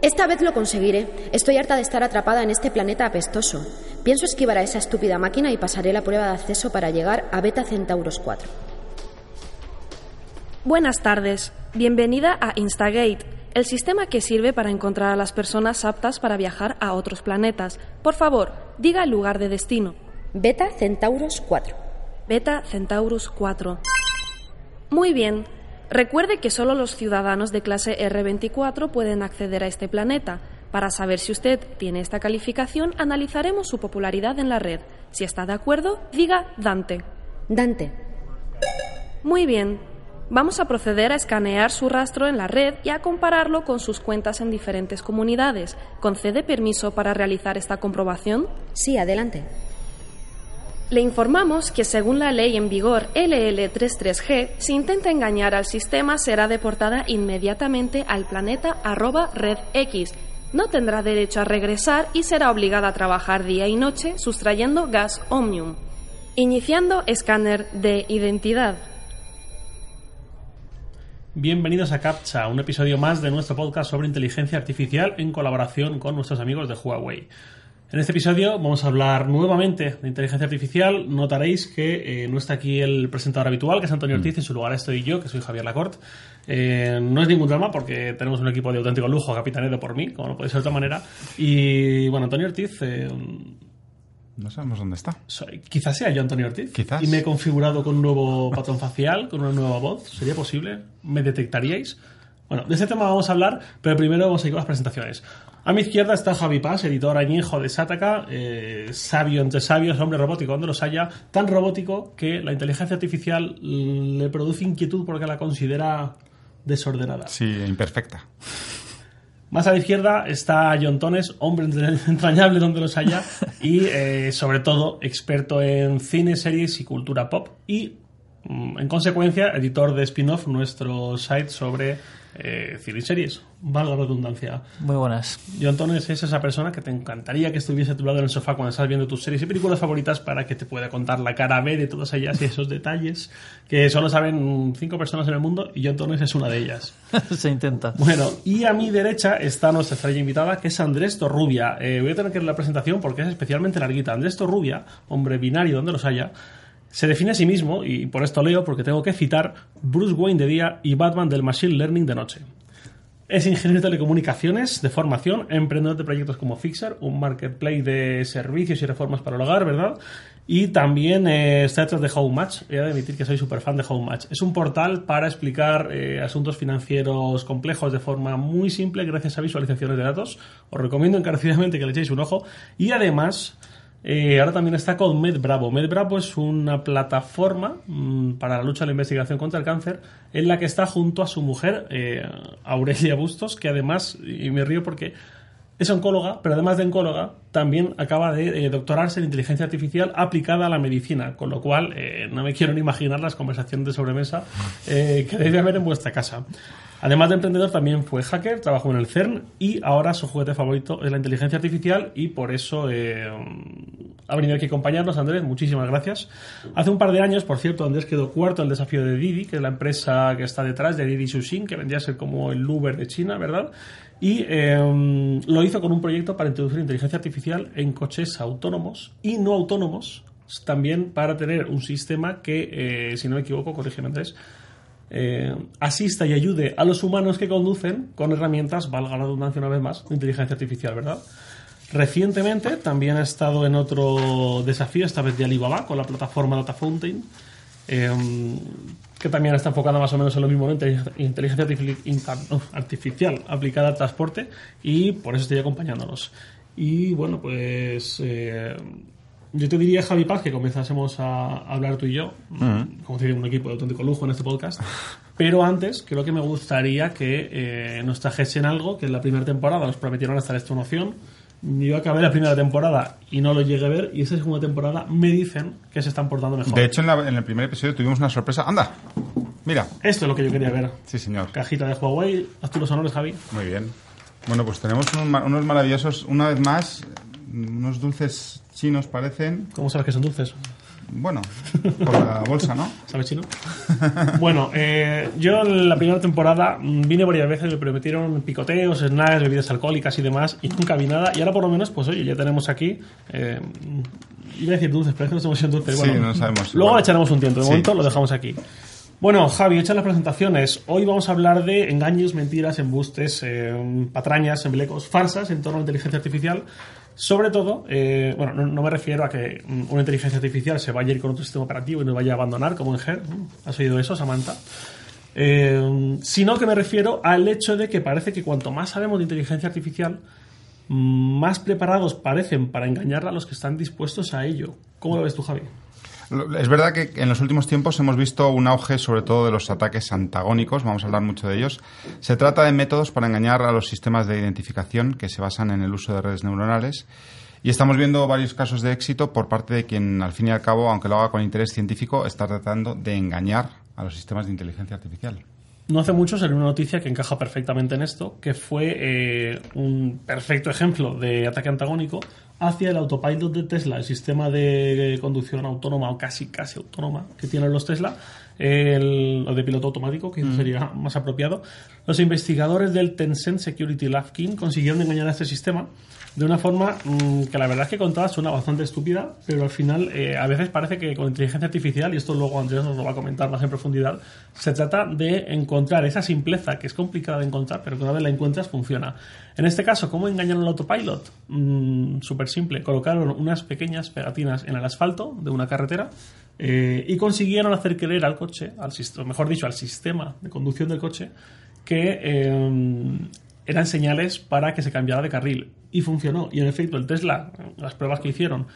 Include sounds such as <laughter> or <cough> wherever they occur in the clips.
Esta vez lo conseguiré. Estoy harta de estar atrapada en este planeta apestoso. Pienso esquivar a esa estúpida máquina y pasaré la prueba de acceso para llegar a Beta Centauros 4. Buenas tardes. Bienvenida a Instagate, el sistema que sirve para encontrar a las personas aptas para viajar a otros planetas. Por favor, diga el lugar de destino. Beta Centauros 4. Beta Centaurus 4. Muy bien. Recuerde que solo los ciudadanos de clase R24 pueden acceder a este planeta. Para saber si usted tiene esta calificación, analizaremos su popularidad en la red. Si está de acuerdo, diga Dante. Dante. Muy bien. Vamos a proceder a escanear su rastro en la red y a compararlo con sus cuentas en diferentes comunidades. ¿Concede permiso para realizar esta comprobación? Sí, adelante. Le informamos que según la ley en vigor LL33G, si intenta engañar al sistema será deportada inmediatamente al planeta arroba red X. No tendrá derecho a regresar y será obligada a trabajar día y noche sustrayendo gas omnium. Iniciando escáner de identidad. Bienvenidos a CAPTCHA, un episodio más de nuestro podcast sobre inteligencia artificial en colaboración con nuestros amigos de Huawei. En este episodio vamos a hablar nuevamente de inteligencia artificial. Notaréis que eh, no está aquí el presentador habitual, que es Antonio Ortiz, en su lugar estoy yo, que soy Javier Lacorte. Eh, no es ningún drama porque tenemos un equipo de auténtico lujo capitaneado por mí, como no puede ser de otra manera. Y bueno, Antonio Ortiz... Eh, No sabemos dónde está. soy- quizás sea yo Antonio Ortiz. Quizás. Y me he configurado con un nuevo patrón facial, con una nueva voz. ¿Sería posible? ¿Me detectaríais? Bueno, de este tema vamos a hablar, pero primero vamos a ir con las presentaciones. A mi izquierda está Javi Paz, editor añejo de Sataka, eh, sabio entre sabios, hombre robótico donde los haya, tan robótico que la inteligencia artificial le produce inquietud porque la considera desordenada. Sí, imperfecta. Más a la izquierda está John Tones, hombre entrañable donde los haya y eh, sobre todo experto en cine, series y cultura pop y mm, en consecuencia editor de spin-off nuestro site sobre eh, cine y series, valga la redundancia. Muy buenas. John Tones es esa persona que te encantaría que estuviese a tu lado en el sofá cuando estás viendo tus series y películas favoritas para que te pueda contar la cara B de todas ellas y esos detalles que solo saben cinco personas en el mundo y John Tones es una de ellas. <laughs> Se intenta. Bueno, y a mi derecha está nuestra estrella invitada, que es Andrés Torrubia. Eh, voy a tener que leer la presentación porque es especialmente larguita. Andrés Torrubia, hombre binario donde los haya, se define a sí mismo, y por esto leo porque tengo que citar, Bruce Wayne de día y Batman del Machine Learning de noche. Es ingeniero de telecomunicaciones de formación, emprendedor de proyectos como Fixer, un marketplace de servicios y reformas para el hogar, ¿verdad? Y también eh, está detrás de How Much. He de admitir que soy súper fan de How Much. Es un portal para explicar eh, asuntos financieros complejos de forma muy simple gracias a visualizaciones de datos. Os recomiendo encarecidamente que le echéis un ojo. Y además, eh, ahora también está con MedBravo. MedBravo es una plataforma mm, para la lucha de la investigación contra el cáncer en la que está junto a su mujer, eh, Aurelia Bustos, que además, y me río porque es oncóloga, pero además de oncóloga, también acaba de eh, doctorarse en inteligencia artificial aplicada a la medicina, con lo cual eh, no me quiero ni imaginar las conversaciones de sobremesa eh, que debe haber en vuestra casa. Además de emprendedor, también fue hacker, trabajó en el CERN y ahora su juguete favorito es la inteligencia artificial y por eso ha venido aquí a acompañarnos. Andrés, muchísimas gracias. Hace un par de años, por cierto, Andrés quedó cuarto en el desafío de Didi, que es la empresa que está detrás de Didi Xuxin, que vendría a ser como el Uber de China, ¿verdad? Y eh, lo hizo con un proyecto para introducir inteligencia artificial en coches autónomos y no autónomos, también para tener un sistema que, eh, si no me equivoco, corrígeme Andrés, eh, asista y ayude a los humanos que conducen con herramientas, valga la redundancia una vez más, de inteligencia artificial, ¿verdad? Recientemente también ha estado en otro desafío, esta vez de Alibaba, con la plataforma Data Fountain, eh, que también está enfocada más o menos en lo mismo, ¿no? Inteligencia- artificial aplicada al transporte, y por eso estoy acompañándonos. Y bueno, pues eh, yo te diría, Javi Paz, que comenzásemos a hablar tú y yo, como te digo, un equipo de auténtico lujo en este podcast. Pero antes, creo que me gustaría que eh, nos trajesen algo que en la primera temporada nos prometieron hasta esta noción. Yo acabé la primera temporada y no lo llegué a ver, y esta segunda temporada me dicen que se están portando mejor. De hecho, en, la- en el primer episodio tuvimos una sorpresa. ¡Anda! Mira. Esto es lo que yo quería ver. Sí, señor. Cajita de Huawei, haz tú los honores, Javi. Muy bien. Bueno, pues tenemos unos, ma- unos maravillosos, una vez más, unos dulces chinos parecen. ¿Cómo sabes que son dulces? Bueno, por la bolsa, ¿no? <laughs> ¿Sabes chino? bueno, eh, yo en la primera temporada mm, vine varias veces, me prometieron picoteos, snacks, bebidas alcohólicas y demás, y nunca vi nada. Y ahora por lo menos, pues oye, ya tenemos aquí. Eh, iba a decir dulces, pero es que no estamos en dulces. Sí, Bueno, no sabemos. Luego le echaremos un tiento, de Sí. momento lo dejamos aquí. Bueno, Javi, hechas las presentaciones. Hoy vamos a hablar de engaños, mentiras, embustes, eh, patrañas, emblecos, farsas en torno a la inteligencia artificial. Sobre todo, eh, bueno, no, me refiero a que mm, una inteligencia artificial se vaya a ir con otro sistema operativo y nos vaya a abandonar, como en GER. ¿Has oído eso, Samantha? Eh, sino que me refiero al hecho de que parece que cuanto más sabemos de inteligencia artificial, más preparados parecen para engañarla los que están dispuestos a ello. ¿Cómo lo ves tú, Javi? Es verdad que en los últimos tiempos hemos visto un auge sobre todo de los ataques antagónicos, vamos a hablar mucho de ellos. Se trata de métodos para engañar a los sistemas de identificación que se basan en el uso de redes neuronales y estamos viendo varios casos de éxito por parte de quien al fin y al cabo, aunque lo haga con interés científico, está tratando de engañar a los sistemas de inteligencia artificial. No hace mucho salió una noticia que encaja perfectamente en esto, que fue eh, un perfecto ejemplo de ataque antagónico hacia el autopilot de Tesla, el sistema de conducción autónoma o casi casi autónoma que tienen los Tesla, el, o de piloto automático, que sería más apropiado. Los investigadores del Tencent Security Lab King consiguieron engañar a este sistema de una forma mm, que la verdad es que contada suena bastante estúpida, pero al final eh, a veces parece que con inteligencia artificial, y esto luego Andrés nos lo va a comentar más en profundidad, se trata de encontrar esa simpleza que es complicada de encontrar, pero que una vez la encuentras funciona. En este caso, ¿cómo engañaron al autopilot? Súper simple, colocaron unas pequeñas pegatinas en el asfalto de una carretera eh, y consiguieron hacer creer al coche, al sistema, mejor dicho, al sistema de conducción del coche, que eh, eran señales para que se cambiara de carril. Y funcionó. Y en efecto, el Tesla, las pruebas que hicieron,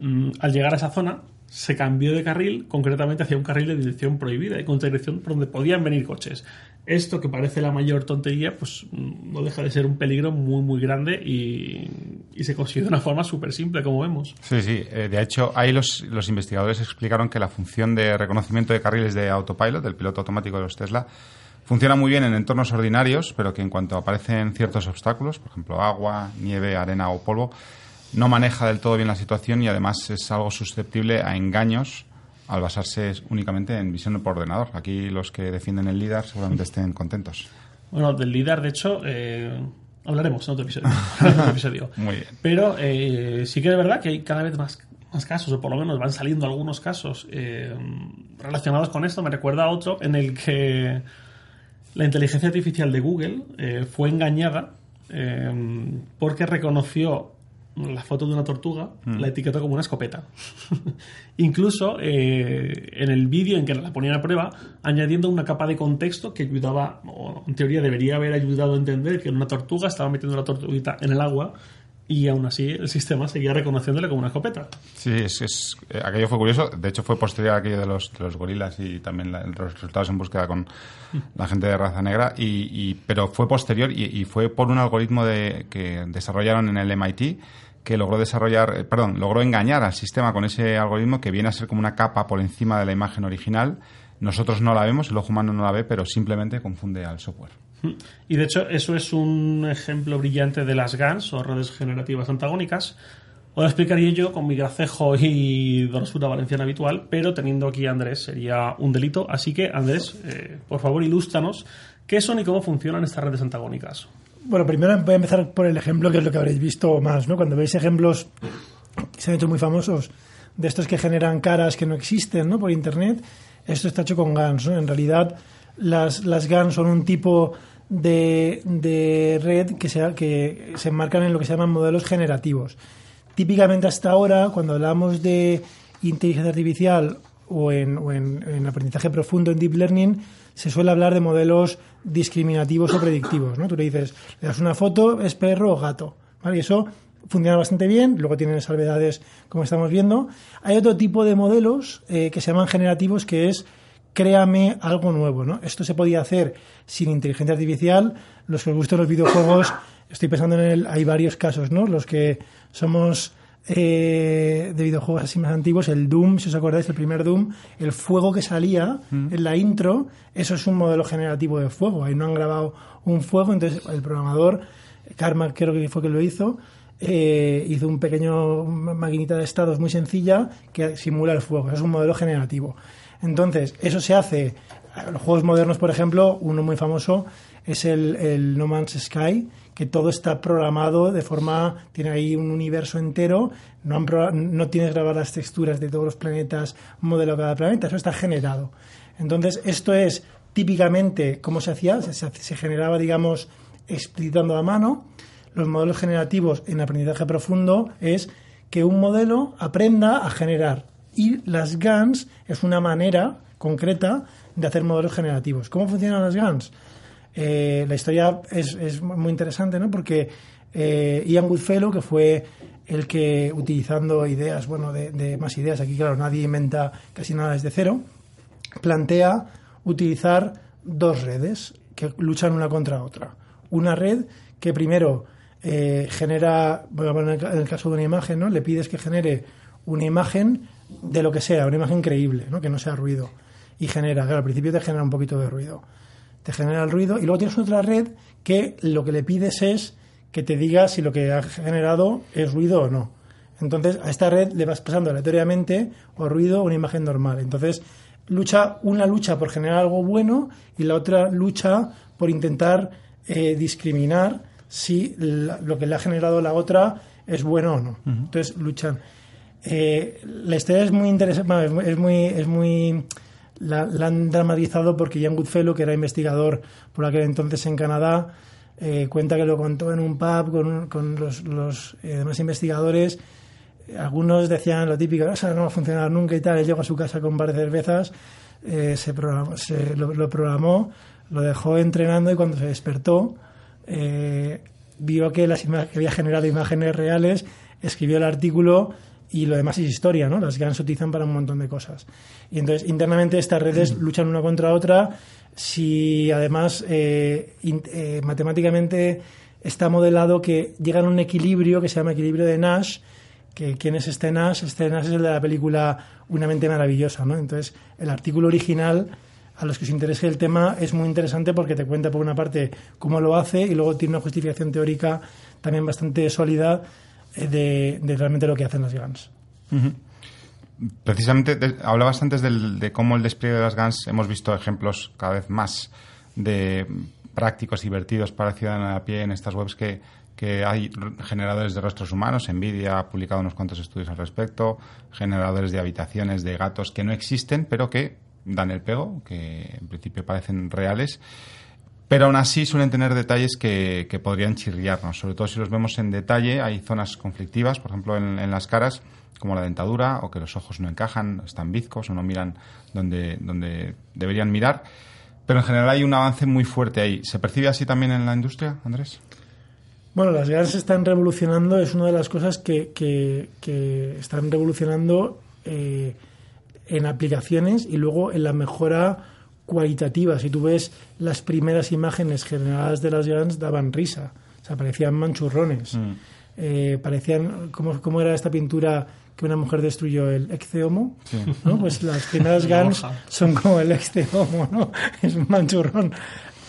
mm, al llegar a esa zona, se cambió de carril, concretamente hacia un carril de dirección prohibida y con dirección por donde podían venir coches. Esto que parece la mayor tontería, pues mm, no deja de ser un peligro muy, muy grande y, y se consigue de una forma súper simple, como vemos. Sí, sí. eh, de hecho, ahí los, los investigadores explicaron que la función de reconocimiento de carriles de autopilot, del piloto automático de los Tesla, funciona muy bien en entornos ordinarios, pero que en cuanto aparecen ciertos obstáculos, por ejemplo, agua, nieve, arena o polvo, no maneja del todo bien la situación y además es algo susceptible a engaños al basarse únicamente en visión por ordenador. Aquí los que defienden el LIDAR seguramente estén contentos. Bueno, del líder, de hecho, eh, hablaremos en otro episodio. <laughs> en otro episodio. Muy bien. Pero eh, sí que es verdad que hay cada vez más, más casos, o por lo menos van saliendo algunos casos eh, relacionados con esto. Me recuerda a otro en el que la inteligencia artificial de Google eh, fue engañada porque reconoció la foto de una tortuga, la etiquetó como una escopeta. <laughs> Incluso eh, en el vídeo en que la ponían a prueba, añadiendo una capa de contexto que ayudaba, o en teoría debería haber ayudado a entender que una tortuga estaba metiendo la tortuguita en el agua y aún así el sistema seguía reconociéndole como una escopeta. Sí, es, es- eh, aquello fue curioso. De hecho, fue posterior a aquello de los, de los gorilas y también la- los resultados en búsqueda con la gente de raza negra. Y, y- pero fue posterior y, y fue por un algoritmo de, que desarrollaron en el MIT que logró desarrollar, eh, perdón, logró engañar al sistema con ese algoritmo que viene a ser como una capa por encima de la imagen original. Nosotros no la vemos, el ojo humano no la ve, pero simplemente confunde al software. Y de hecho, eso es un ejemplo brillante de las GANs o redes generativas antagónicas. Os lo explicaría yo con mi gracejo y donosura valenciana habitual, pero teniendo aquí a Andrés sería un delito. Así que, Andrés, eh, por favor, ilústranos qué son y cómo funcionan estas redes antagónicas. Bueno, primero voy a empezar por el ejemplo que es lo que habréis visto más, ¿no? Cuando veis ejemplos que se han hecho muy famosos de estos que generan caras que no existen, ¿no? Por internet, esto está hecho con GANs, ¿no? En realidad, las, las GANs son un tipo de, de red que se, que se enmarcan en lo que se llaman modelos generativos. Típicamente hasta ahora, cuando hablamos de inteligencia artificial o en, o en- en aprendizaje profundo en deep learning, se suele hablar de modelos discriminativos o predictivos. ¿no? Tú le dices, le das una foto, es perro o gato. ¿vale? Y eso funciona bastante bien, luego tienen salvedades como estamos viendo. Hay otro tipo de modelos eh, que se llaman generativos que es créame algo nuevo, ¿no? Esto se podía hacer sin inteligencia artificial. Los que os gustan los videojuegos, estoy pensando en el, hay varios casos, ¿no? Los que somos eh, de videojuegos así más antiguos, el Doom, si os acordáis, el primer Doom, el fuego que salía en la intro, eso es un modelo generativo de fuego. Ahí no han grabado un fuego, entonces el programador, Karma creo que fue que lo hizo, eh, hizo un pequeño maquinita de estados muy sencilla que simula el fuego. Es un modelo generativo. Entonces, eso se hace. Los juegos modernos, por ejemplo, uno muy famoso es el, el No Man's Sky, que todo está programado de forma, tiene ahí un universo entero, no, han no tienes grabadas las texturas de todos los planetas, modelo de cada planeta, eso está generado. Entonces, esto es típicamente cómo se hacía, se generaba, digamos, explicitando a mano. Los modelos generativos en aprendizaje profundo es que un modelo aprenda a generar. Y las GANs es una manera concreta de hacer modelos generativos. ¿Cómo funcionan las GANs? Eh, la historia es, es muy interesante, ¿no? Porque eh, Ian Goodfellow, que fue el que, utilizando ideas, bueno, de, de más ideas, aquí claro, nadie inventa casi nada desde cero, plantea utilizar dos redes que luchan una contra otra. Una red que primero eh, genera, voy a poner en el caso de una imagen, ¿no? Le pides que genere una imagen de lo que sea, una imagen creíble, ¿no? Que no sea ruido. Y genera, claro, al principio te genera un poquito de ruido. Te genera el ruido y luego tienes otra red que lo que le pides es que te diga si lo que ha generado es ruido o no. Entonces, a esta red le vas pasando aleatoriamente o ruido o una imagen normal. Entonces, lucha una lucha por generar algo bueno y la otra lucha por intentar eh, discriminar si la- lo que le ha generado la otra es bueno o no. Entonces, luchan. Eh, la historia es muy interesante, es muy, es muy- la, la han dramatizado porque Ian Goodfellow, que era investigador por aquel entonces en Canadá, eh, cuenta que lo contó en un pub con, con los, los, eh, demás investigadores. Algunos decían lo típico, eso no va a funcionar nunca y tal. Él llegó a su casa con un par de cervezas, eh, se, lo, programó, lo dejó entrenando y cuando se despertó, vio que, las que había generado imágenes reales, escribió el artículo y lo demás es historia, ¿no? Las GAN se utilizan para un montón de cosas. Y entonces, internamente, estas redes luchan una contra otra. Si además eh, in- eh, matemáticamente está modelado que llegan a un equilibrio que se llama equilibrio de Nash, que quién es este Nash, este Nash es el de la película Una mente maravillosa, ¿no? Entonces, el artículo original, a los que os interese el tema, es muy interesante porque te cuenta por una parte cómo lo hace y luego tiene una justificación teórica también bastante sólida de, de realmente lo que hacen las GANs. Precisamente de- hablabas antes de cómo el despliegue de las GANs hemos visto ejemplos cada vez más de prácticos divertidos para el ciudadano a pie en estas webs que, que hay generadores de rostros humanos. Nvidia ha publicado unos cuantos estudios al respecto, generadores de habitaciones de gatos que no existen, pero que dan el pego, que en principio parecen reales. Pero aún así suelen tener detalles que, que podrían chirriarnos, sobre todo si los vemos en detalle. Hay zonas conflictivas, por ejemplo, en, las caras, como la dentadura, o que los ojos no encajan, están bizcos o no miran donde, donde deberían mirar. Pero en general hay un avance muy fuerte ahí. ¿Se percibe así también en la industria, Andrés? Bueno, las GANs están revolucionando, es una de las cosas que, que- que están revolucionando eh, en aplicaciones y luego en la mejora cualitativa. Si tú ves las primeras imágenes generadas de las GANs, daban risa, o sea, parecían manchurrones. Eh, parecían, ¿cómo, cómo era esta pintura que una mujer destruyó? El Ecceomo. ¿no? Pues las primeras GANs son como el Ecceomo, ¿no? <laughs> Es un manchurrón.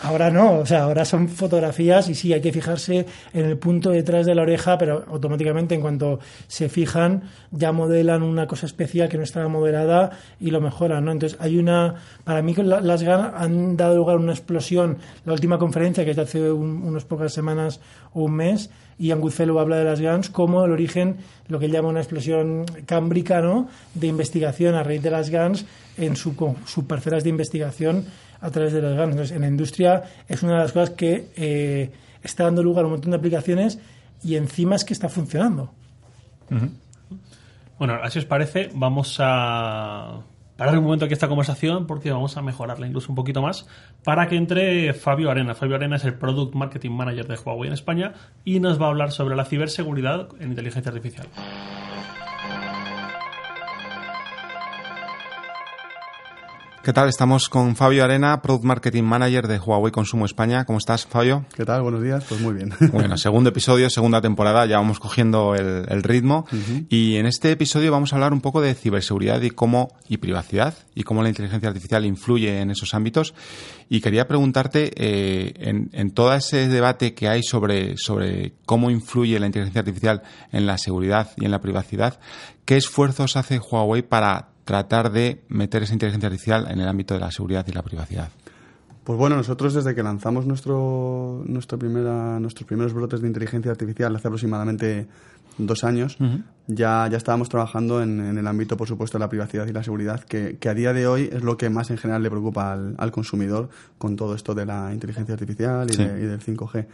Ahora no, o sea, ahora son fotografías y sí, hay que fijarse en el punto detrás de la oreja, pero automáticamente en cuanto se fijan ya modelan una cosa especial que no estaba modelada y lo mejoran, ¿no? Entonces hay una, para mí las GAN han dado lugar a una explosión. La última conferencia que es de hace un- unas pocas semanas o un mes, Ian Goodfellow habla de las GANs como el origen, lo que él llama una explosión cámbrica, ¿no? De investigación a raíz de las GANs en su, con- subparcelas de investigación a través de las GANs. Entonces, en la industria es una de las cosas que eh, está dando lugar a un montón de aplicaciones y encima es que está funcionando. Bueno, así os parece, vamos a parar un momento aquí esta conversación porque vamos a mejorarla incluso un poquito más para que entre Fabio Arena. Fabio Arena es el Product Marketing Manager de Huawei en España y nos va a hablar sobre la ciberseguridad en inteligencia artificial. ¿Qué tal? Estamos con Fabio Arena, Product Marketing Manager de Huawei Consumo España. ¿Cómo estás, Fabio? ¿Qué tal? Buenos días. Pues muy bien. <laughs> Bueno, segundo episodio, segunda temporada, ya vamos cogiendo el, ritmo. Y en este episodio vamos a hablar un poco de ciberseguridad y cómo, y privacidad, y cómo la inteligencia artificial influye en esos ámbitos. Y quería preguntarte, eh, en, en, todo ese debate que hay sobre, sobre cómo influye la inteligencia artificial en la seguridad y en la privacidad, ¿qué esfuerzos hace Huawei para tratar de meter esa inteligencia artificial en el ámbito de la seguridad y la privacidad? Pues bueno, nosotros desde que lanzamos nuestro, nuestro primera, nuestros primeros brotes de inteligencia artificial hace aproximadamente dos años, ya, ya estábamos trabajando en, el ámbito, por supuesto, de la privacidad y la seguridad, que, a día de hoy es lo que más en general le preocupa al, consumidor con todo esto de la inteligencia artificial y, y del 5G.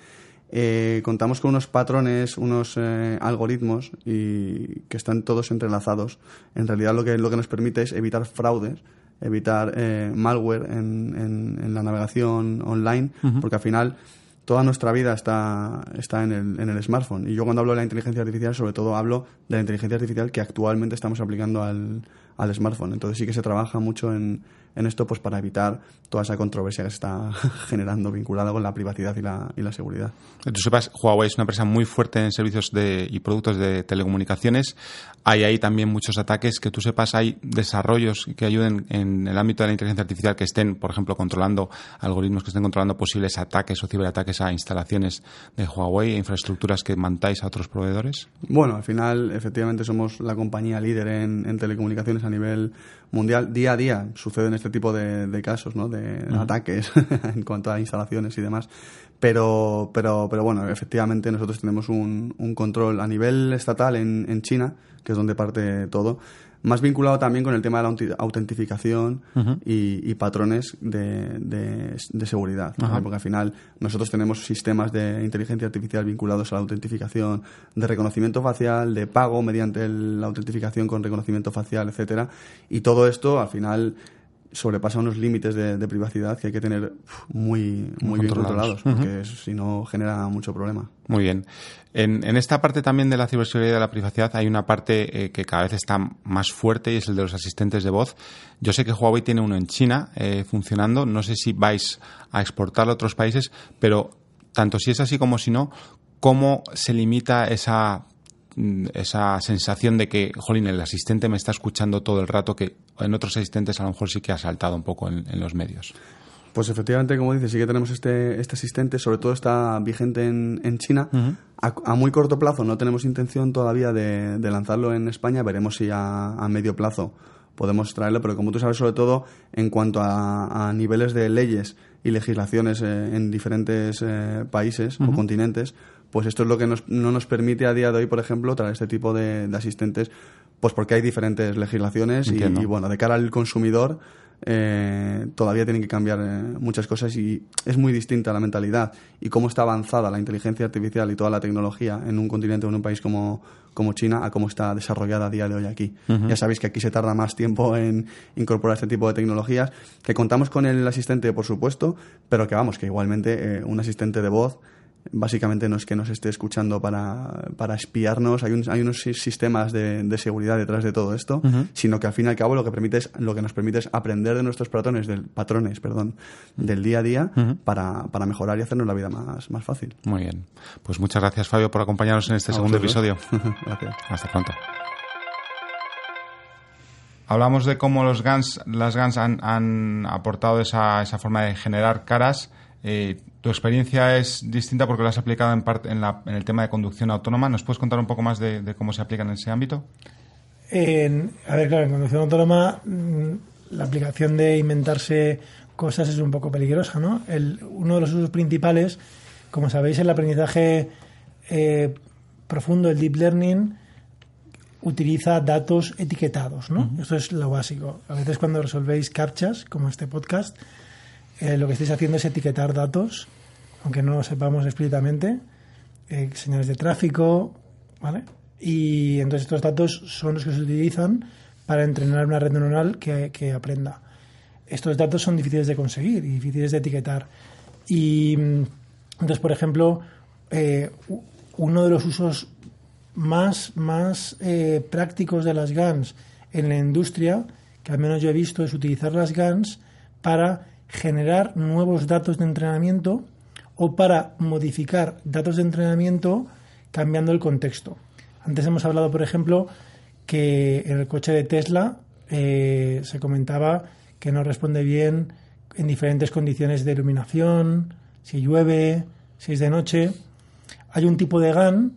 Eh, contamos con unos patrones, unos eh, algoritmos y que están todos entrelazados. En realidad lo que, lo que nos permite es evitar fraudes, evitar eh, malware en, en, la navegación online, porque al final toda nuestra vida está, está en, el, en el smartphone. Y yo cuando hablo de la inteligencia artificial, sobre todo hablo de la inteligencia artificial que actualmente estamos aplicando al, al smartphone. Entonces sí que se trabaja mucho en, en esto pues para evitar toda esa controversia que se está <laughs> generando vinculada con la privacidad y la, y la seguridad. Tú sepas, Huawei es una empresa muy fuerte en servicios de, y productos de telecomunicaciones. Hay ahí también muchos ataques. Que tú sepas, hay desarrollos que ayuden en el ámbito de la inteligencia artificial que estén, por ejemplo, controlando algoritmos que estén controlando posibles ataques o ciberataques a instalaciones de Huawei e infraestructuras que mandáis a otros proveedores. Bueno, al final, efectivamente, somos la compañía líder en, en telecomunicaciones a nivel mundial. Día a día suceden este tipo de, casos, ¿no? De ataques <laughs> en cuanto a instalaciones y demás. Pero, pero, pero bueno, efectivamente nosotros tenemos un, un control a nivel estatal en, en China, que es donde parte todo, más vinculado también con el tema de la autentificación y, patrones de, de, seguridad. Porque al final nosotros tenemos sistemas de inteligencia artificial vinculados a la autentificación de reconocimiento facial, de pago mediante la autentificación con reconocimiento facial, etcétera. Y todo esto al final sobrepasa unos límites de, privacidad que hay que tener muy, muy, bien controlados, porque si no genera mucho problema. Muy bien. En, esta parte también de la ciberseguridad y de la privacidad hay una parte eh, que cada vez está más fuerte y es el de los asistentes de voz. Yo sé que Huawei tiene uno en China eh, funcionando. No sé si vais a exportarlo a otros países, pero tanto si es así como si no, ¿cómo se limita esa Mm, esa sensación de que, jolín, el asistente me está escuchando todo el rato, que en otros asistentes a lo mejor sí que ha saltado un poco en, los medios. Pues efectivamente, como dices, sí que tenemos este, este asistente, sobre todo está vigente en, en China. a, muy corto plazo no tenemos intención todavía de, lanzarlo en España, veremos si a, medio plazo podemos traerlo, pero como tú sabes, sobre todo en cuanto a, niveles de leyes y legislaciones eh, en diferentes eh, países o continentes, pues esto es lo que no nos permite a día de hoy, por ejemplo, traer este tipo de, asistentes, pues porque hay diferentes legislaciones y, bueno, de cara al consumidor eh, todavía tienen que cambiar eh, muchas cosas y es muy distinta la mentalidad y cómo está avanzada la inteligencia artificial y toda la tecnología en un continente o en un país como, como China a cómo está desarrollada a día de hoy aquí. Ya sabéis que aquí se tarda más tiempo en incorporar este tipo de tecnologías, que contamos con el asistente, por supuesto, pero que vamos, que igualmente eh, un asistente de voz básicamente no es que nos esté escuchando para, para espiarnos, hay, hay unos sistemas de, de, seguridad detrás de todo esto, sino que al fin y al cabo lo que, permite es, lo que nos permite es aprender de nuestros patrones, del, patrones perdón, del día a día para, para, mejorar y hacernos la vida más, más fácil. Muy bien. Pues muchas gracias Fabio por acompañarnos en este segundo episodio. <laughs> gracias. Hasta pronto. Hablamos de cómo los GANs, las GANs han, han aportado esa, esa forma de generar caras eh, tu experiencia es distinta porque lo has aplicado en, parte, en, el tema de conducción autónoma. ¿Nos puedes contar un poco más de, cómo se aplica en ese ámbito? a ver, claro, en conducción autónoma mm, la aplicación de inventarse cosas es un poco peligrosa, ¿no? uno de los usos principales, como sabéis, el aprendizaje eh, profundo, el deep learning, utiliza datos etiquetados, ¿no? Eso es lo básico. A veces cuando resolvéis captchas, como este podcast, eh, lo que estáis haciendo es etiquetar datos, aunque no lo sepamos explícitamente, eh, señales de tráfico, ¿vale? Y entonces estos datos son los que se utilizan para entrenar una red neuronal que, aprenda. Estos datos son difíciles de conseguir y difíciles de etiquetar. Y mm, entonces, por ejemplo, eh, uno de los usos más, más prácticos de las GANs en la industria que al menos yo he visto, es utilizar las GANs para generar nuevos datos de entrenamiento o para modificar datos de entrenamiento cambiando el contexto. Antes hemos hablado, por ejemplo, que en el coche de Tesla eh, se comentaba que no responde bien en diferentes condiciones de iluminación, si llueve, si es de noche. Hay un tipo de GAN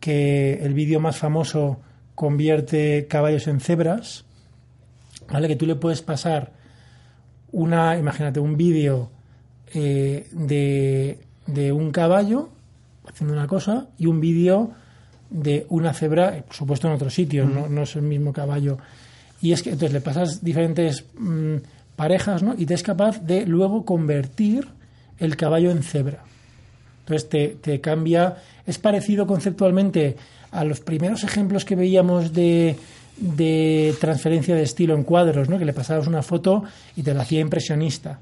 que el vídeo más famoso convierte caballos en cebras, ¿vale? Que tú le puedes pasar una, imagínate, un vídeo eh, de, de un caballo haciendo una cosa y un vídeo de una cebra, por supuesto en otro sitio, no, no, es el mismo caballo. Y es que entonces le pasas diferentes mm, parejas, ¿no? Y te es capaz de luego convertir el caballo en cebra. Entonces te, te cambia, es parecido conceptualmente a los primeros ejemplos que veíamos de, de transferencia de estilo en cuadros, ¿no? que le pasabas una foto y te la hacía impresionista.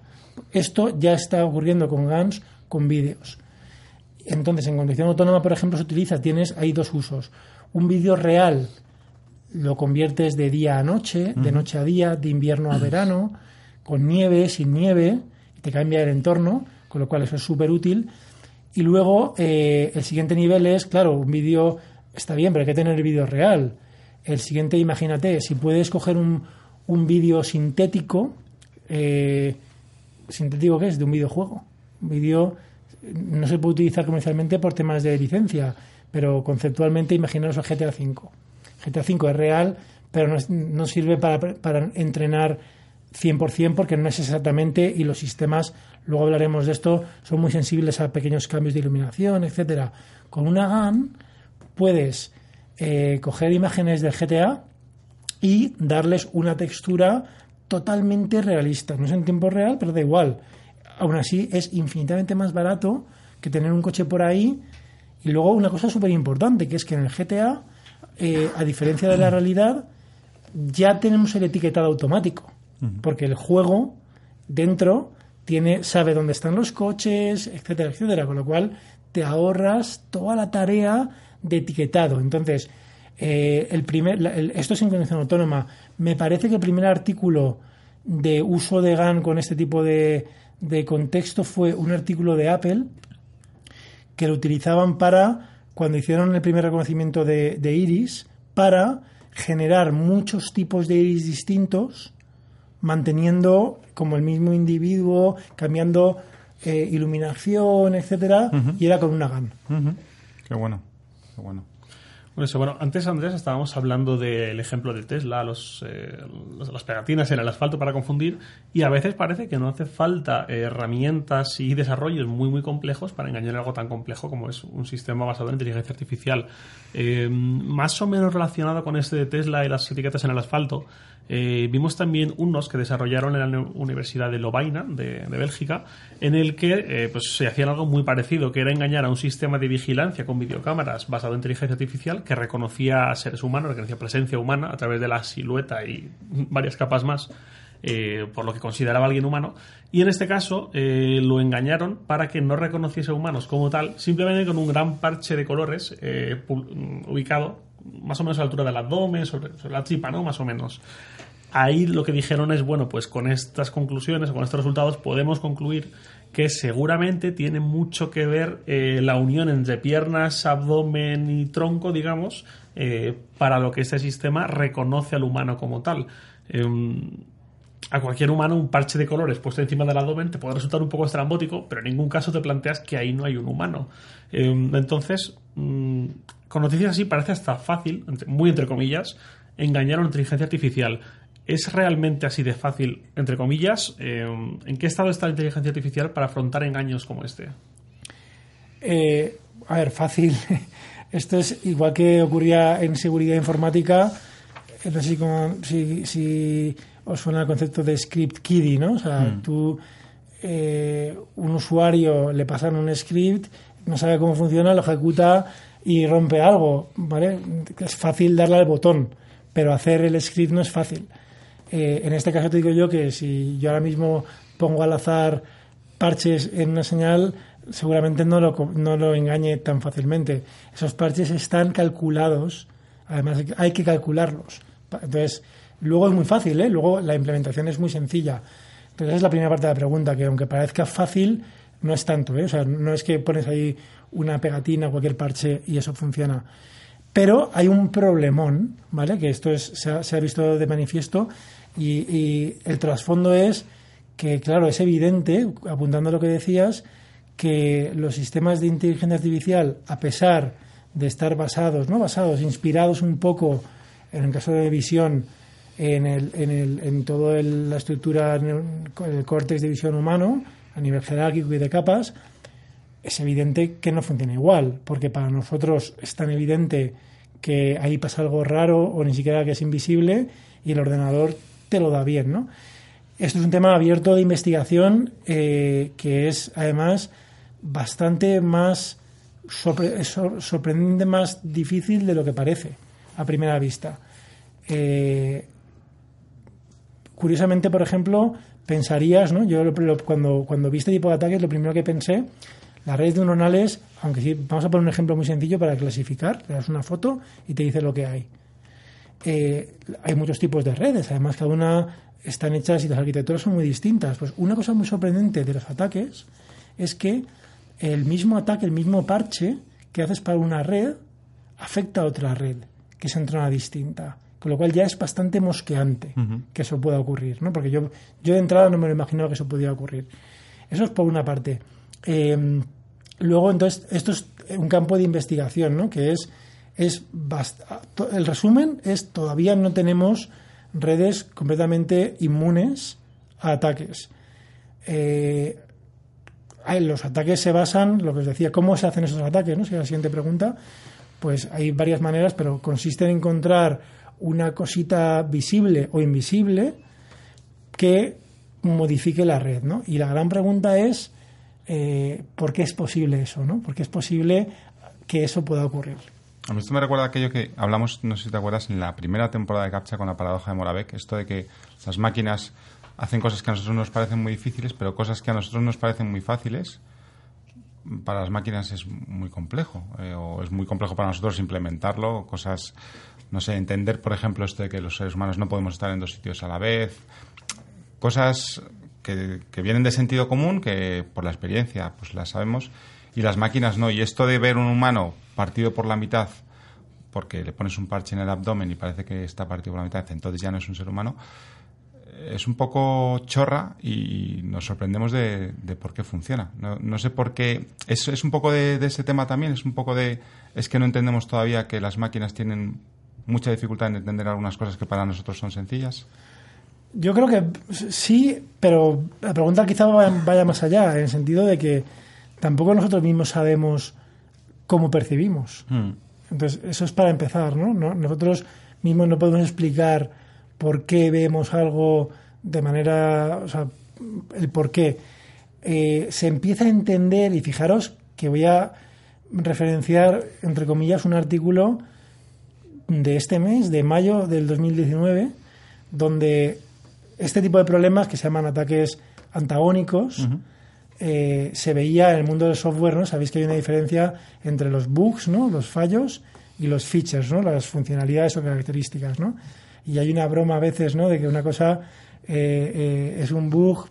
Esto ya está ocurriendo con GANs, con vídeos. Entonces, en condición autónoma, por ejemplo, se utiliza, tienes hay dos usos. Un vídeo real lo conviertes de día a noche, de noche a día, de invierno a verano, con nieve, sin nieve, te cambia el entorno, con lo cual eso es súper útil. Y luego eh, el siguiente nivel es, claro, un vídeo está bien, pero hay que tener el vídeo real. El siguiente, imagínate, si puedes coger un, un vídeo sintético, eh, sintético que es de un videojuego, un vídeo no se puede utilizar comercialmente por temas de licencia, pero conceptualmente imaginaros el GTA V. GTA V es real, pero no, sirve para, entrenar 100% porque no es exactamente, y los sistemas, luego hablaremos de esto, son muy sensibles a pequeños cambios de iluminación, etcétera. Con una GAN puedes eh, coger imágenes del GTA y darles una textura totalmente realista. No es en tiempo real, pero da igual aún así es infinitamente más barato que tener un coche por ahí. Y luego una cosa súper importante, que es que en el GTA, eh, a diferencia de la realidad, ya tenemos el etiquetado automático, porque el juego dentro tiene sabe dónde están los coches, etcétera, etcétera, con lo cual te ahorras toda la tarea de etiquetado. Entonces, eh, el primer, esto es en condición autónoma. Me parece que el primer artículo de uso de GAN con este tipo de, de contexto fue un artículo de Apple que lo utilizaban para, cuando hicieron el primer reconocimiento de, iris, para generar muchos tipos de iris distintos, manteniendo como el mismo individuo, cambiando eh, iluminación, etcétera, y era con una GAN. Qué bueno, qué bueno. Bueno, antes Andrés estábamos hablando del ejemplo de Tesla, los, eh, las pegatinas en el asfalto para confundir, y a veces parece que no hace falta herramientas y desarrollos muy muy complejos para engañar algo tan complejo como es un sistema basado en inteligencia artificial. Eh, más o menos relacionado con este de Tesla y las etiquetas en el asfalto, eh, vimos también unos que desarrollaron en la Universidad de Lovaina, de, Bélgica, en el que pues, se hacían algo muy parecido, que era engañar a un sistema de vigilancia con videocámaras basado en inteligencia artificial que reconocía seres humanos, reconocía presencia humana a través de la silueta y varias capas más. Eh, por lo que consideraba alguien humano, y en este caso lo engañaron para que no reconociese humanos como tal, simplemente con un gran parche de colores ubicado más o menos a la altura del abdomen, sobre, sobre la tripa, ¿no? Más o menos ahí lo que dijeron es, bueno, pues con estas conclusiones, con estos resultados, podemos concluir que seguramente tiene mucho que ver eh, la unión entre piernas, abdomen y tronco, digamos, eh, para lo que este sistema reconoce al humano como tal. Em, a cualquier humano un parche de colores puesto encima del abdomen te puede resultar un poco estrambótico, pero en ningún caso te planteas que ahí no hay un humano. Em, entonces, mm, con noticias así parece hasta fácil, muy entre comillas, engañar a una inteligencia artificial. ¿Es realmente así de fácil, entre comillas? Eh, ¿En qué estado está la inteligencia artificial para afrontar engaños como este? Eh, a ver, fácil. <laughs> Esto es igual que ocurría en seguridad informática. No sé si, si, os suena el concepto de script kiddie, ¿no? O sea, mm. tú, eh, un usuario le pasan un script, no sabe cómo funciona, lo ejecuta y rompe algo, ¿vale? Es fácil darle al botón, pero hacer el script no es fácil. Eh, en este caso te digo yo que si yo ahora mismo pongo al azar parches en una señal, seguramente no lo, no lo engañe tan fácilmente. Esos parches están calculados, además hay que calcularlos. Entonces, Luego es muy fácil, ¿eh? luego la implementación es muy sencilla. Entonces esa es la primera parte de la pregunta, que aunque parezca fácil, no es tanto. ¿eh? O sea, no es que pones ahí una pegatina, cualquier parche y eso funciona. Pero hay un problemón, ¿vale? Que esto es, se, ha, se ha visto de manifiesto y, y el trasfondo es que, claro, es evidente, apuntando a lo que decías, que los sistemas de inteligencia artificial, a pesar de estar basados, no basados, inspirados un poco, en el caso de visión, en, el, en, el, en toda la estructura, en el córtex de visión humano, a nivel jerárquico y de capas, es evidente que no funciona igual, porque para nosotros es tan evidente que ahí pasa algo raro o ni siquiera que es invisible y el ordenador te lo da bien, ¿no? Esto es un tema abierto de investigación eh, que es además bastante más sorpre sorprendente, más difícil de lo que parece a primera vista. Eh, curiosamente, por ejemplo, pensarías, ¿no? Yo cuando, cuando vi este tipo de ataques, lo primero que pensé, las redes neuronales, aunque sí, vamos a poner un ejemplo muy sencillo para clasificar, le das una foto y te dice lo que hay. Eh, hay muchos tipos de redes, además cada una están hechas y las arquitecturas son muy distintas. Pues una cosa muy sorprendente de los ataques es que el mismo ataque, el mismo parche que haces para una red afecta a otra red que se entrona distinta. Con lo cual ya es bastante mosqueante uh -huh. que eso pueda ocurrir, ¿no? Porque yo, yo de entrada no me lo imaginaba que eso podía ocurrir. Eso es por una parte. Eh, luego, entonces, esto es un campo de investigación, ¿no? Que es, es el resumen es todavía no tenemos redes completamente inmunes a ataques. Eh, los ataques se basan, lo que os decía, ¿cómo se hacen esos ataques? ¿no? Es la siguiente pregunta, pues hay varias maneras, pero consiste en encontrar una cosita visible o invisible que modifique la red, ¿no? Y la gran pregunta es eh, ¿por qué es posible eso, no? ¿Por qué es posible que eso pueda ocurrir? A mí esto me recuerda aquello que hablamos, no sé si te acuerdas, en la primera temporada de CAPTCHA con la paradoja de Moravec, esto de que las máquinas hacen cosas que a nosotros nos parecen muy difíciles, pero cosas que a nosotros nos parecen muy fáciles, para las máquinas es muy complejo, eh, o es muy complejo para nosotros implementarlo, cosas, no sé, entender, por ejemplo, esto de que los seres humanos no podemos estar en dos sitios a la vez, cosas que, que vienen de sentido común, que por la experiencia pues las sabemos, y las máquinas no. Y esto de ver un humano partido por la mitad, porque le pones un parche en el abdomen y parece que está partido por la mitad, entonces ya no es un ser humano, es un poco chorra y nos sorprendemos de, de por qué funciona. No, no, sé por qué. Es, es un poco de, de, ese tema también, es un poco de. Es que no entendemos todavía que las máquinas tienen mucha dificultad en entender algunas cosas que para nosotros son sencillas. Yo creo que sí, pero la pregunta quizá vaya más allá, en el sentido de que tampoco nosotros mismos sabemos cómo percibimos. Mm. Entonces, eso es para empezar, ¿no? Nosotros mismos no podemos explicar por qué vemos algo de manera, o sea, el por qué. Eh, se empieza a entender, y fijaros que voy a referenciar, entre comillas, un artículo de este mes, de mayo del 2019, donde este tipo de problemas, que se llaman ataques antagónicos, uh -huh. Eh, se veía en el mundo del software, ¿no? Sabéis que hay una diferencia entre los bugs, ¿no? Los fallos y los features, ¿no? Las funcionalidades o características, ¿no? Y hay una broma a veces, ¿no? De que una cosa eh, eh, es un bug,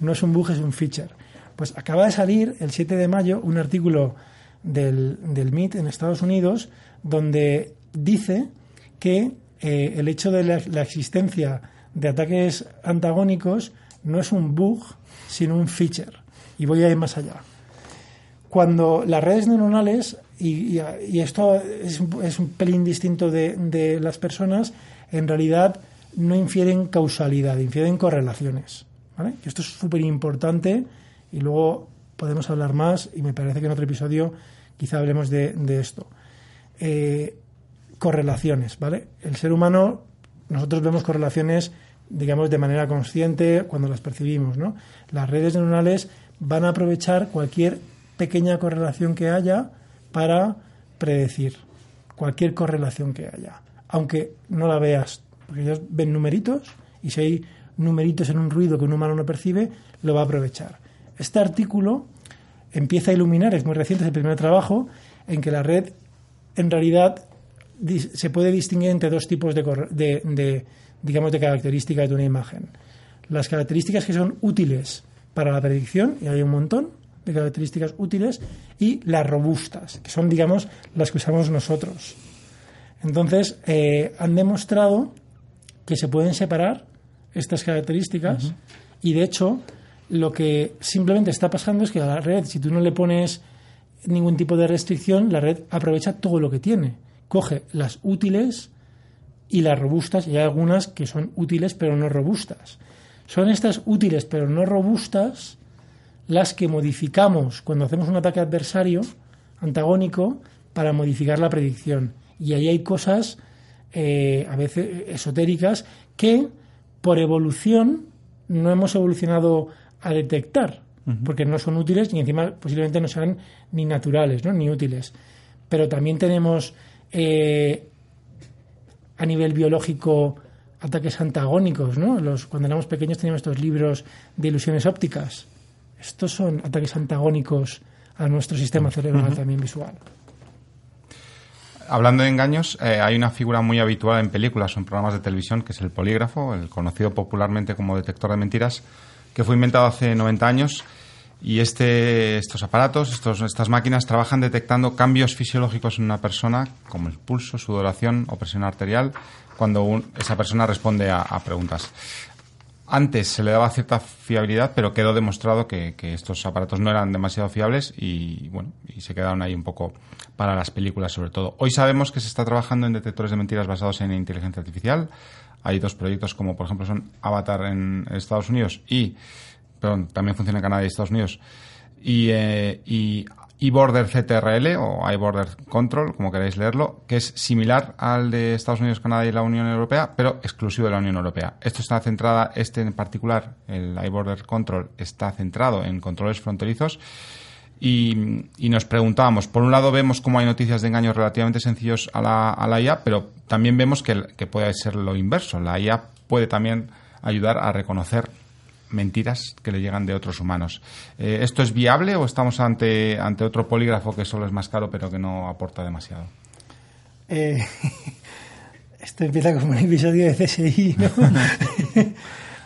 no es un bug, es un feature. Pues acaba de salir el 7 de mayo un artículo del, MIT en Estados Unidos donde dice que el hecho de la, existencia de ataques antagónicos no es un bug, sino un feature. Y voy a ir más allá. Cuando las redes neuronales y, esto es, es, un pelín distinto de, de, las personas, en realidad no infieren causalidad, infieren correlaciones. Esto es súper importante y luego podemos hablar más y me parece que en otro episodio quizá hablemos de, de esto. Eh, correlaciones, ¿vale? El ser humano, nosotros vemos correlaciones, digamos, de manera consciente cuando las percibimos, ¿no? Las redes neuronales van a aprovechar cualquier pequeña correlación que haya para predecir cualquier correlación que haya, aunque no la veas, porque ellos ven numeritos y si hay numeritos en un ruido que un humano no percibe, lo va a aprovechar. Este artículo empieza a iluminar, es muy reciente, es el primer trabajo, en que la red en realidad se puede distinguir entre dos tipos de, de, digamos, de características de una imagen. Las características que son útiles para la predicción, y hay un montón de características útiles, y las robustas, que son, digamos, las que usamos nosotros. Entonces, eh, han demostrado que se pueden separar estas características y, de hecho, lo que simplemente está pasando es que a la red, si tú no le pones ningún tipo de restricción, la red aprovecha todo lo que tiene. Coge las útiles y las robustas, y hay algunas que son útiles pero no robustas. Son estas útiles pero no robustas las que modificamos cuando hacemos un ataque adversario antagónico para modificar la predicción. Y ahí hay cosas eh, a veces esotéricas que por evolución no hemos evolucionado a detectar, porque no son útiles y encima posiblemente no serán ni naturales, ¿no? ni útiles. Pero también tenemos eh, a nivel biológico ataques antagónicos, ¿no? Los, cuando éramos pequeños teníamos estos libros de ilusiones ópticas. Estos son ataques antagónicos a nuestro sistema cerebral también visual. Hablando de engaños, eh, hay una figura muy habitual en películas o en programas de televisión que es el polígrafo, el conocido popularmente como detector de mentiras, que fue inventado hace 90 años. Y este, estos aparatos, estos, estas máquinas trabajan detectando cambios fisiológicos en una persona, como el pulso, sudoración o presión arterial, cuando esa persona responde a, a preguntas. Antes se le daba cierta fiabilidad, pero quedó demostrado que, que estos aparatos no eran demasiado fiables y bueno, y se quedaron ahí un poco para las películas sobre todo. Hoy sabemos que se está trabajando en detectores de mentiras basados en inteligencia artificial. Hay dos proyectos como por ejemplo son Avatar en Estados Unidos y perdón, también funciona en Canadá y Estados Unidos y, eh, y eBorder CTRL o iBorder Control, como queráis leerlo, que es similar al de Estados Unidos, Canadá y la Unión Europea, pero exclusivo de la Unión Europea. Esto está centrada, este en particular, el iBorder Control, está centrado en controles fronterizos. Y, y nos preguntábamos, por un lado vemos cómo hay noticias de engaños relativamente sencillos a la, a la IA, pero también vemos que, que puede ser lo inverso. La IA puede también ayudar a reconocer mentiras que le llegan de otros humanos. Eh, ¿Esto es viable o estamos ante, ante otro polígrafo que solo es más caro pero que no aporta demasiado? Eh, <laughs> esto empieza como un episodio de CSI, ¿no? <laughs>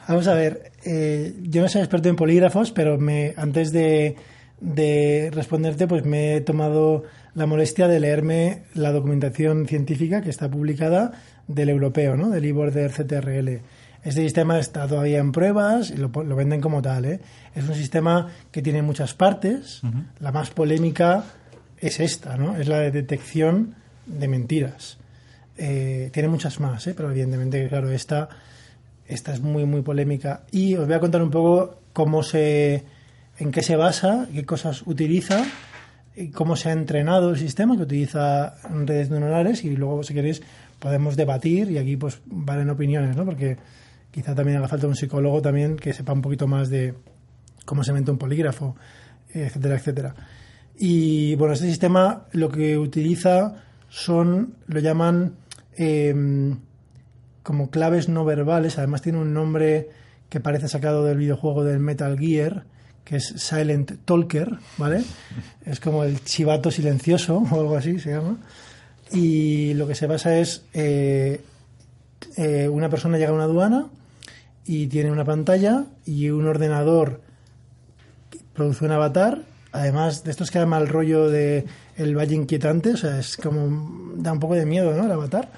Vamos a ver, eh, yo no soy experto en polígrafos, pero me, antes de, de responderte, pues me he tomado la molestia de leerme la documentación científica que está publicada del europeo, ¿no? Del eBorder CTRL. Este sistema está todavía en pruebas y lo, lo venden como tal. ¿eh? Es un sistema que tiene muchas partes. La más polémica es esta, ¿no? Es la de detección de mentiras. Eh, tiene muchas más, ¿eh? pero evidentemente, claro, esta, esta es muy, muy polémica. Y os voy a contar un poco cómo se, en qué se basa, qué cosas utiliza, y cómo se ha entrenado el sistema que utiliza redes neuronales y luego, si queréis, podemos debatir y aquí pues valen opiniones, ¿no? Porque quizá también haga falta un psicólogo también que sepa un poquito más de cómo se inventa un polígrafo, etcétera, etcétera. Y bueno, este sistema lo que utiliza son, lo llaman eh, como claves no verbales, además tiene un nombre que parece sacado del videojuego del Metal Gear, que es Silent Talker, ¿vale? Es como el chivato silencioso <laughs> o algo así se llama. Y lo que se basa es eh, eh, una persona llega a una aduana y tiene una pantalla y un ordenador que produce un avatar. Además de estos que da mal rollo de el valle inquietante, o sea, es como da un poco de miedo, ¿no? El avatar.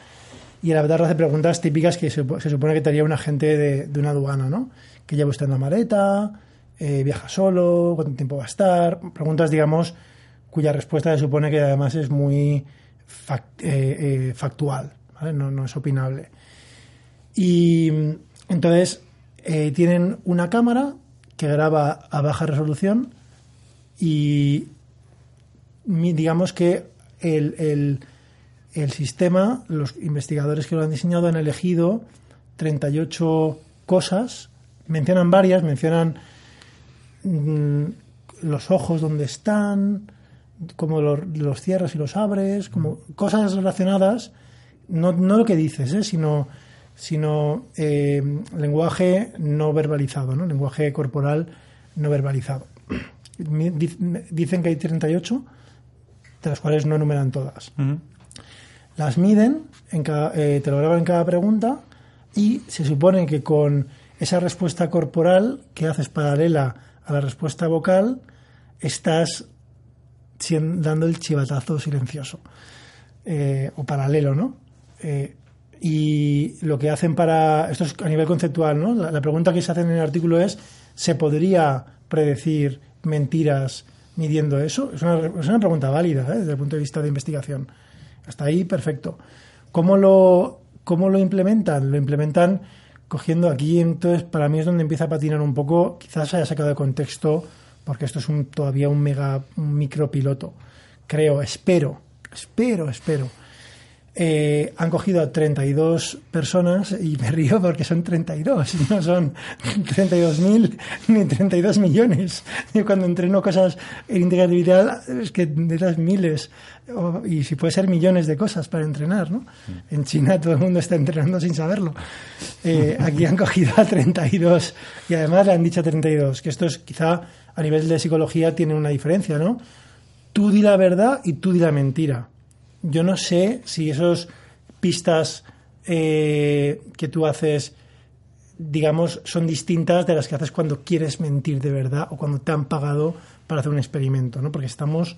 Y el avatar hace preguntas típicas que se, se supone que te haría un agente de, de una aduana, ¿no? Que lleva usted en la maleta, eh, viaja solo, cuánto tiempo va a estar. Preguntas, digamos, cuya respuesta se supone que además es muy fact- eh, eh, factual, ¿vale? No, no es opinable. Y entonces eh, tienen una cámara que graba a baja resolución y digamos que el, el- el sistema, los investigadores que lo han diseñado han elegido 38 cosas, mencionan varias, mencionan mm, los ojos donde están, cómo los, los cierras y los abres, como cosas relacionadas, no, no lo que dices, ¿eh? sino, sino eh, lenguaje no verbalizado, ¿no? lenguaje corporal no verbalizado. <clears throat> Dicen que hay 38, de las cuales no enumeran todas. las miden, en cada- eh, te lo graban en cada pregunta y se supone que con esa respuesta corporal que haces paralela a la respuesta vocal, estás dando el chivatazo silencioso eh, o paralelo, ¿no? Eh, y lo que hacen para. Esto es a nivel conceptual, ¿no? La, pregunta que se hace en el artículo es: ¿se podría predecir mentiras midiendo eso? Es una, es una pregunta válida ¿eh? desde el punto de vista de investigación. Hasta ahí, perfecto. ¿Cómo lo, ¿Cómo lo implementan? Lo implementan cogiendo aquí, entonces, para mí es donde empieza a patinar un poco. Quizás haya sacado de contexto, porque esto es un, todavía un mega un micropiloto. Creo, espero, espero, espero. Eh, han cogido a 32 personas y me río porque son 32, <laughs> no son 32.000 ni 32 millones. Yo cuando entreno cosas en integratividad es que de las miles o- y si puede ser millones de cosas para entrenar, ¿no? En China todo el mundo está entrenando sin saberlo. Eh, <laughs> aquí han cogido a 32 y además le han dicho a 32, que esto es quizá a nivel de psicología tiene una diferencia, ¿no? Tú di la verdad y tú di la mentira yo no sé si esos pistas eh, que tú haces, digamos, son distintas de las que haces cuando quieres mentir de verdad o cuando te han pagado para hacer un experimento, ¿no? Porque estamos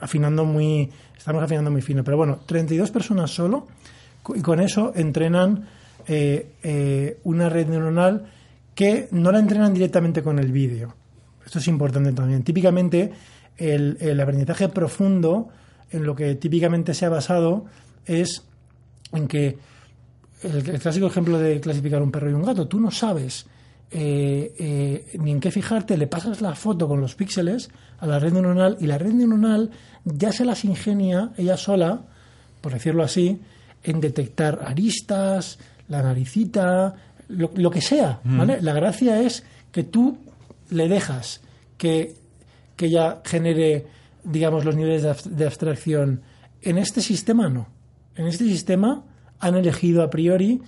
afinando muy, estamos afinando muy fino. Pero bueno, 32 personas solo y con eso entrenan eh, eh, una red neuronal que no la entrenan directamente con el vídeo. Esto es importante también. Típicamente el, el aprendizaje profundo en lo que típicamente se ha basado es en que el, el clásico ejemplo de clasificar un perro y un gato, tú no sabes eh, eh, ni en qué fijarte, le pasas la foto con los píxeles a la red neuronal y la red neuronal ya se las ingenia ella sola, por decirlo así, en detectar aristas, la naricita, lo, lo que sea. ¿vale? La gracia es que tú le dejas que, que ella genere, digamos, los niveles de, abst- de abstracción. En este sistema no. En este sistema han elegido a priori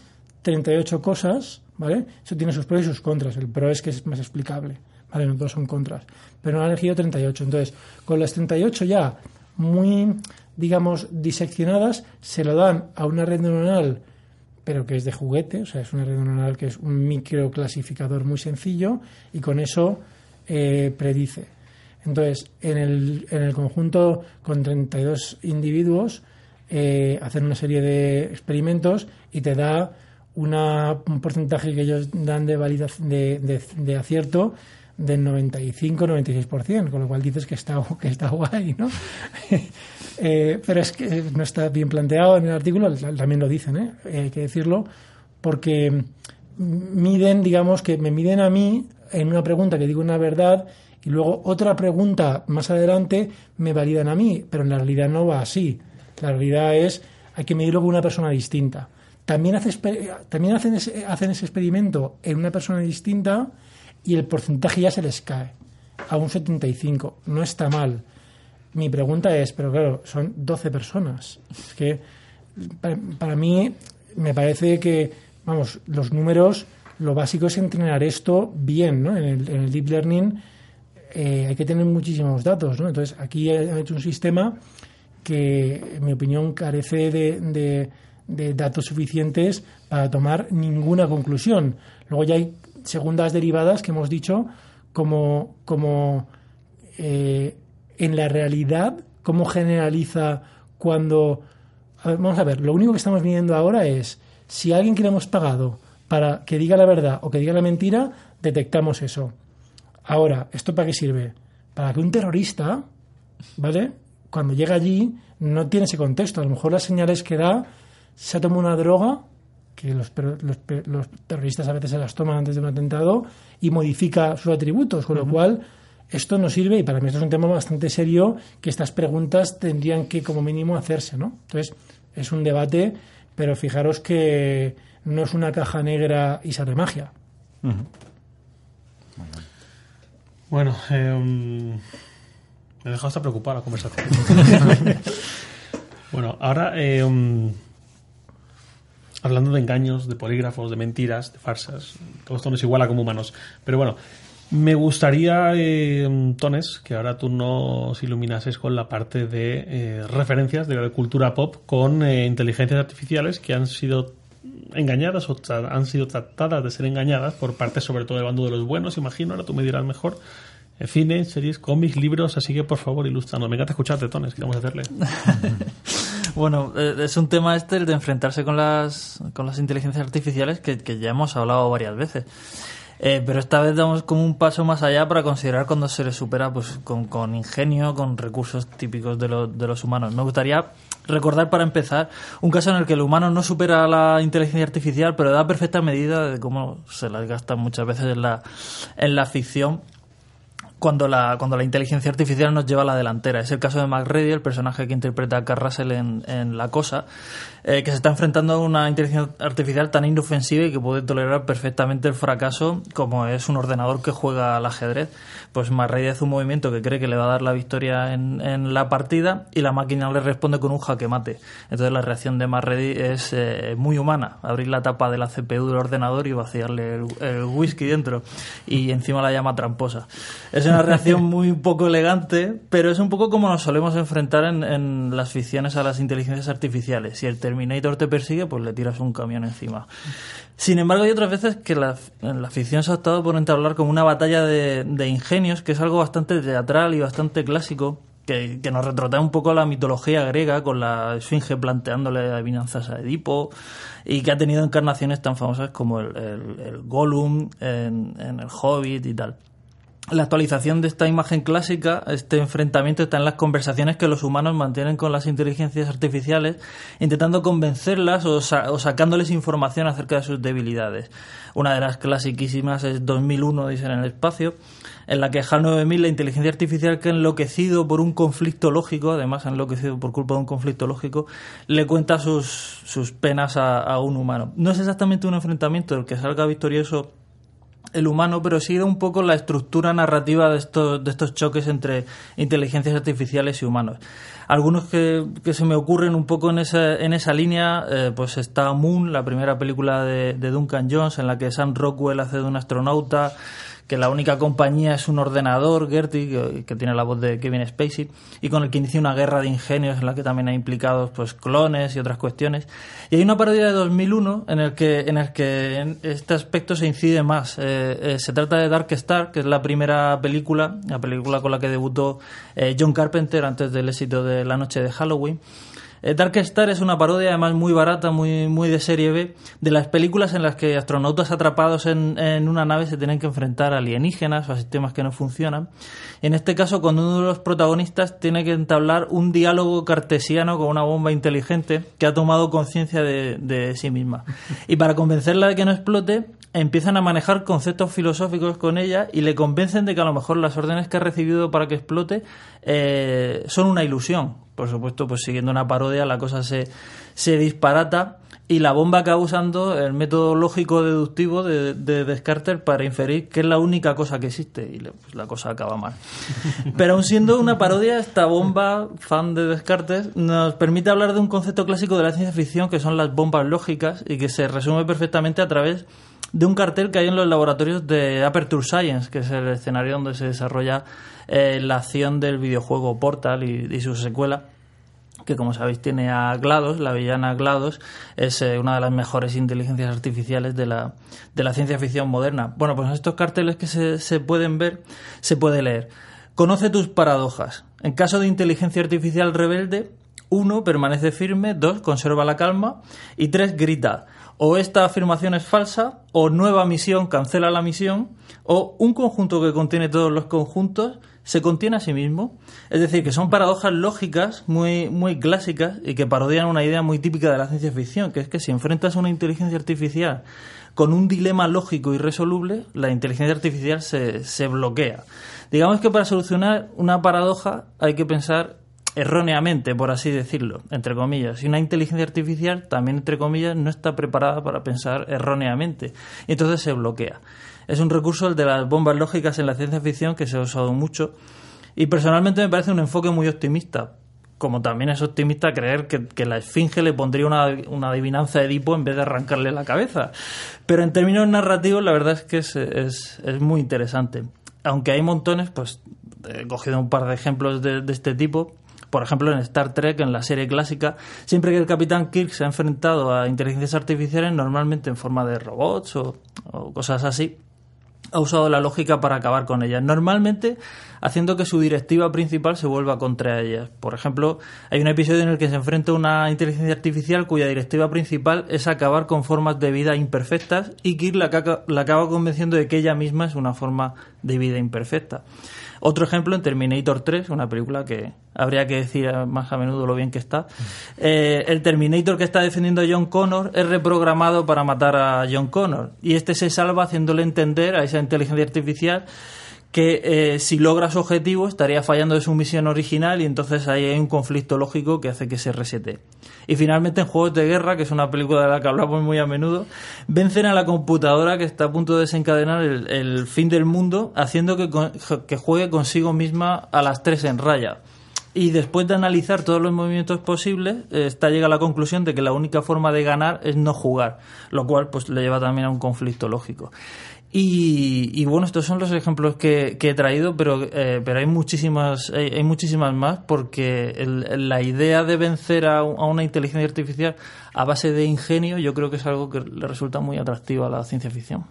38 cosas, ¿vale? Eso tiene sus pros y sus contras. El pro es que es más explicable, ¿vale? No todos son contras. Pero han elegido 38. Entonces, con las 38 ya muy, digamos, diseccionadas, se lo dan a una red neuronal pero que es de juguete, o sea, es una red neuronal que es un microclasificador muy sencillo y con eso eh, predice. Entonces, en el, en el conjunto con 32 individuos, eh, hacen una serie de experimentos y te da una, un porcentaje que ellos dan de, valida- de, de, de acierto del 95-96%, con lo cual dices que está, <laughs> que está guay, ¿no? <laughs> Eh, pero es que no está bien planteado en el artículo, también lo dicen, ¿eh? Eh, hay que decirlo, porque miden, digamos, que me miden a mí en una pregunta que digo una verdad y luego otra pregunta más adelante me validan a mí, pero en la realidad no va así. La realidad es, hay que medirlo con una persona distinta. También, también hacen, ese, hacen ese experimento en una persona distinta y el porcentaje ya se les cae a un 75. No está mal. Mi pregunta es, pero claro, son 12 personas. Es que para, para mí me parece que, vamos, los números, lo básico es entrenar esto bien, ¿no? En el, en el deep learning eh, hay que tener muchísimos datos, ¿no? Entonces, aquí han hecho un sistema que, en mi opinión, carece de, de- datos suficientes para tomar ninguna conclusión. Luego ya hay segundas derivadas que hemos dicho como, eh, en la realidad, cómo generaliza cuando... vamos a ver, lo único que estamos viendo ahora es si alguien que le hemos pagado para que diga la verdad o que diga la mentira, detectamos eso. Ahora, ¿esto para qué sirve? Para que un terrorista, ¿vale? Cuando llega allí, no tiene ese contexto. A lo mejor las señales que da, se ha tomado una droga, que los, los, los terroristas a veces se las toman antes de un atentado, y modifica sus atributos, con lo cual esto no sirve, y para mí esto es un tema bastante serio, que estas preguntas tendrían que como mínimo hacerse, ¿no? Entonces, es un debate, pero fijaros que no es una caja negra y sale magia. Bueno, eh, me he dejado hasta preocupada la conversación. <laughs> bueno, ahora eh, um, hablando de engaños, de polígrafos, de mentiras, de farsas, todo esto nos iguala como humanos. Pero bueno, Me gustaría, eh, Tones, que ahora tú nos iluminases con la parte de eh, referencias de la cultura pop con eh, inteligencias artificiales que han sido engañadas o han sido tratadas de ser engañadas por parte sobre todo del bando de los buenos, imagino, ahora tú me dirás mejor. Eh, cine, series, cómics, libros, así que por favor, ilústranos. Me encanta escucharte, Tones, que vamos a hacerle. <laughs> Bueno, eh, es un tema este el de enfrentarse con las, con las inteligencias artificiales que, que ya hemos hablado varias veces. Eh, pero esta vez damos como un paso más allá para considerar cuando se les supera pues, con, con ingenio, con recursos típicos de, lo- de los humanos. Me gustaría recordar para empezar un caso en el que el humano no supera la inteligencia artificial, pero da perfecta medida de cómo se las gasta muchas veces en la, en la ficción cuando la, cuando la inteligencia artificial nos lleva a la delantera. Es el caso de Mac Ready, el personaje que interpreta a Carl Russell en, en La Cosa, eh, que se está enfrentando a una inteligencia artificial tan inofensiva y que puede tolerar perfectamente el fracaso como es un ordenador que juega al ajedrez. Pues Mac Ready hace un movimiento que cree que le va a dar la victoria en, en la partida y la máquina le responde con un jaque mate. Entonces la reacción de Mac Ready es eh, muy humana. Abrir la tapa de la CPU del ordenador y vaciarle el, el whisky dentro. Y encima la llama tramposa. Es una reacción <laughs> muy poco elegante, pero es un poco como nos solemos enfrentar en, en las ficciones a las inteligencias artificiales. Si el Terminator te persigue, pues le tiras un camión encima. Sin embargo, hay otras veces que la, la ficción se ha optado por entablar como una batalla de, de ingenios, que es algo bastante teatral y bastante clásico, que, que nos retrotrae un poco a la mitología griega, con la esfinge planteándole adivinanzas a Edipo, y que ha tenido encarnaciones tan famosas como el, el, el Gollum en, en el Hobbit y tal. La actualización de esta imagen clásica, este enfrentamiento está en las conversaciones que los humanos mantienen con las inteligencias artificiales, intentando convencerlas o, sa- o sacándoles información acerca de sus debilidades. Una de las clasiquísimas es 2001, dicen en el espacio, en la que HAL 9000, la inteligencia artificial que ha enloquecido por un conflicto lógico, además ha enloquecido por culpa de un conflicto lógico, le cuenta sus, sus penas a, a un humano. No es exactamente un enfrentamiento del que salga victorioso el humano, pero sigue un poco la estructura narrativa de estos, de estos choques entre inteligencias artificiales y humanos. Algunos que, que se me ocurren un poco en esa, en esa línea, eh, pues está Moon, la primera película de, de Duncan Jones, en la que Sam Rockwell hace de un astronauta, que la única compañía es un ordenador, Gertie, que, tiene la voz de Kevin Spacey, y con el que inicia una guerra de ingenios en la que también hay implicados pues clones y otras cuestiones. Y hay una parodia de 2001 en el que en el que este aspecto se incide más. Eh, eh, se trata de Dark Star, que es la primera película, la película con la que debutó eh, John Carpenter antes del éxito de La noche de Halloween. Eh, Dark Star es una parodia además muy barata, muy, muy de serie B, de las películas en las que astronautas atrapados en, en una nave se tienen que enfrentar a alienígenas o a sistemas que no funcionan. En este caso, cuando uno de los protagonistas tiene que entablar un diálogo cartesiano con una bomba inteligente que ha tomado conciencia de, de sí misma. Y para convencerla de que no explote, empiezan a manejar conceptos filosóficos con ella y le convencen de que a lo mejor las órdenes que ha recibido para que explote eh, son una ilusión. Por supuesto, pues siguiendo una parodia, la cosa se, se disparata y la bomba acaba usando el método lógico deductivo de, de Descartes para inferir que es la única cosa que existe y le- pues, la cosa acaba mal. <laughs> Pero aun siendo una parodia, esta bomba, fan de Descartes, nos permite hablar de un concepto clásico de la ciencia ficción que son las bombas lógicas y que se resume perfectamente a través de un cartel que hay en los laboratorios de Aperture Science, que es el escenario donde se desarrolla eh, la acción del videojuego Portal y, su secuela que como sabéis tiene a GLaDOS, la villana GLaDOS, es eh, una de las mejores inteligencias artificiales de la, de la ciencia ficción moderna. Bueno, pues en estos carteles que se, se pueden ver, se puede leer. Conoce tus paradojas. En caso de inteligencia artificial rebelde, uno, permanece firme, dos, conserva la calma y tres, grita. O esta afirmación es falsa, o nueva misión cancela la misión, o un conjunto que contiene todos los conjuntos se contiene a sí mismo. Es decir, que son paradojas lógicas muy, muy clásicas y que parodian una idea muy típica de la ciencia ficción, que es que si enfrentas una inteligencia artificial con un dilema lógico irresoluble, la inteligencia artificial se, se bloquea. Digamos que para solucionar una paradoja hay que pensar erróneamente, por así decirlo, entre comillas. Y una inteligencia artificial, también entre comillas, no está preparada para pensar erróneamente. Y entonces se bloquea. Es un recurso el de las bombas lógicas en la ciencia ficción que se ha usado mucho. Y personalmente me parece un enfoque muy optimista. como también es optimista creer que, la esfinge le pondría una, una, adivinanza a Edipo en vez de arrancarle la cabeza. Pero en términos narrativos, la verdad es que es, es, es muy interesante. Aunque hay montones, pues he cogido un par de ejemplos de, de este tipo por ejemplo, en Star Trek, en la serie clásica, siempre que el Capitán Kirk se ha enfrentado a inteligencias artificiales, normalmente en forma de robots o, cosas así, ha usado la lógica para acabar con ellas. Normalmente haciendo que su directiva principal se vuelva contra ellas. Por ejemplo, hay un episodio en el que se enfrenta una inteligencia artificial cuya directiva principal es acabar con formas de vida imperfectas y Kirk la acaba convenciendo de que ella misma es una forma de vida imperfecta. Otro ejemplo en Terminator 3, una película que habría que decir más a menudo lo bien que está. Eh, el Terminator que está defendiendo a John Connor es reprogramado para matar a John Connor y este se salva haciéndole entender a esa inteligencia artificial que eh, si logra su objetivo estaría fallando de su misión original y entonces ahí hay un conflicto lógico que hace que se resete. Y finalmente en Juegos de Guerra, que es una película de la que hablamos muy a menudo, vencen a la computadora que está a punto de desencadenar el, fin del mundo haciendo que, que juegue consigo misma a las tres en raya. Y después de analizar todos los movimientos posibles, está llega a la conclusión de que la única forma de ganar es no jugar, lo cual pues le lleva también a un conflicto lógico. Y, bueno, estos son los ejemplos que, he traído, pero, eh, pero hay muchísimas, hay, muchísimas más porque la idea de vencer a, una inteligencia artificial a base de ingenio yo creo que es algo que le resulta muy atractivo a la ciencia ficción.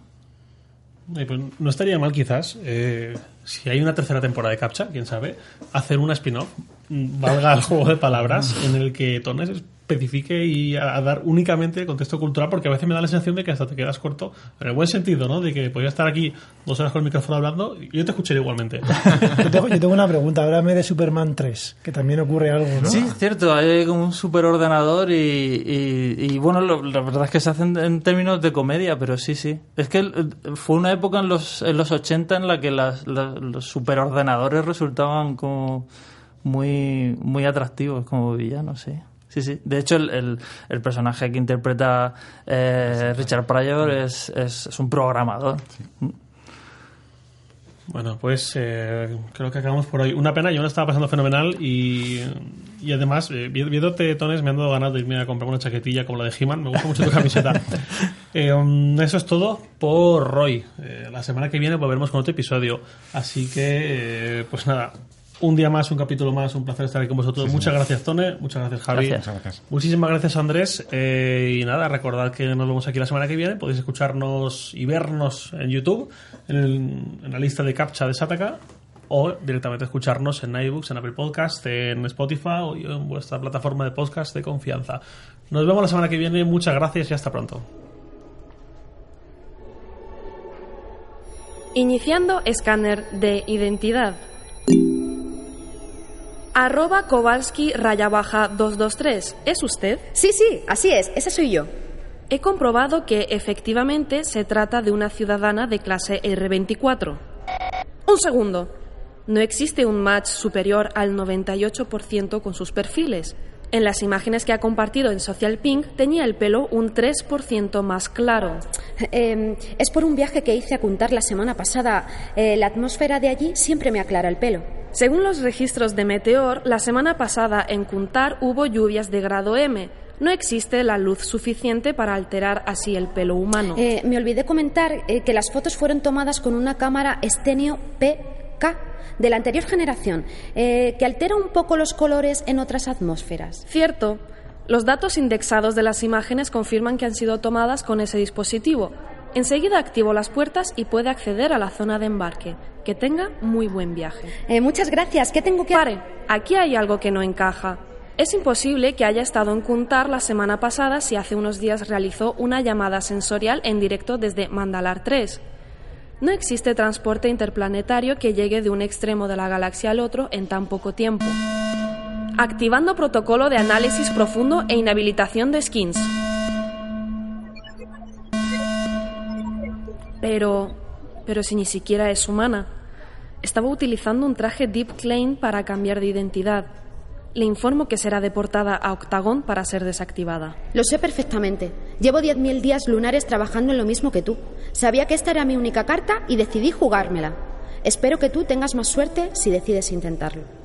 Pues no estaría mal quizás, eh, si hay una tercera temporada de Captcha, quién sabe, hacer una spin-off, valga el juego de palabras, en el que Tones especifique y a, dar únicamente el contexto cultural, porque a veces me da la sensación de que hasta te quedas corto, en el buen sentido, ¿no? De que podría estar aquí dos horas con el micrófono hablando y yo te escucharía igualmente. <laughs> yo, tengo, una pregunta, háblame de Superman 3, que también ocurre algo, ¿no? Sí, cierto, hay como un superordenador y, y, bueno, la verdad es que se hacen en términos de comedia, pero sí, sí. Es que fue una época en los, en los 80 en la que las, los superordenadores resultaban como muy, muy atractivos como villanos, sí. Sí, sí. De hecho, el, el, personaje que interpreta eh, Richard Pryor es, es, un programador. Bueno, pues eh, creo que acabamos por hoy. Una pena, yo me estaba pasando fenomenal y, y además, eh, viéndote, Tones, me han dado ganas de irme a comprar una chaquetilla como la de He-Man. Me gusta mucho tu camiseta. <laughs> Um, eso es todo por hoy. la semana que viene volveremos con otro episodio. Así que, pues nada, un día más, un capítulo más, un placer estar aquí con vosotros. muchas gracias, Tone. Muchas gracias, Javi. Muchísimas gracias, Andrés. Eh, y nada, recordad que nos vemos aquí la semana que viene. Podéis escucharnos y vernos en YouTube, en, la lista de captcha de Sataka, o directamente escucharnos en iBooks, en Apple Podcast, en Spotify o en vuestra plataforma de podcast de confianza. Nos vemos la semana que viene. Muchas gracias y hasta pronto. Iniciando escáner de identidad. Arroba Kowalski raya baja 223. ¿Es usted? Sí, sí, así es, esa soy yo. He comprobado que efectivamente se trata de una ciudadana de clase R24. Un segundo. No existe un match superior al 98% con sus perfiles. En las imágenes que ha compartido en Social Pink tenía el pelo un 3% más claro. Em, es por un viaje que hice a Kuntar la semana pasada. Eh, la atmósfera de allí siempre me aclara el pelo. Según los registros de Meteor, la semana pasada en Kuntar hubo lluvias de grado M. No existe la luz suficiente para alterar así el pelo humano. Eh, me olvidé comentar eh, que las fotos fueron tomadas con una cámara Stenio PK de la anterior generación, eh, que altera un poco los colores en otras atmósferas. Cierto. Los datos indexados de las imágenes confirman que han sido tomadas con ese dispositivo. Enseguida activo las puertas y puede acceder a la zona de embarque. Que tenga muy buen viaje. Eh, muchas gracias. ¿Qué tengo que...? Pare. Aquí hay algo que no encaja. Es imposible que haya estado en Kuntar la semana pasada si hace unos días realizó una llamada sensorial en directo desde Mandalar 3. No existe transporte interplanetario que llegue de un extremo de la galaxia al otro en tan poco tiempo. Activando protocolo de análisis profundo e inhabilitación de skins. Pero... pero si ni siquiera es humana. Estaba utilizando un traje Deep Clean para cambiar de identidad. Le informo que será deportada a Octagon para ser desactivada. Lo sé perfectamente. Llevo 10.000 días lunares trabajando en lo mismo que tú. Sabía que esta era mi única carta y decidí jugármela. Espero que tú tengas más suerte si decides intentarlo.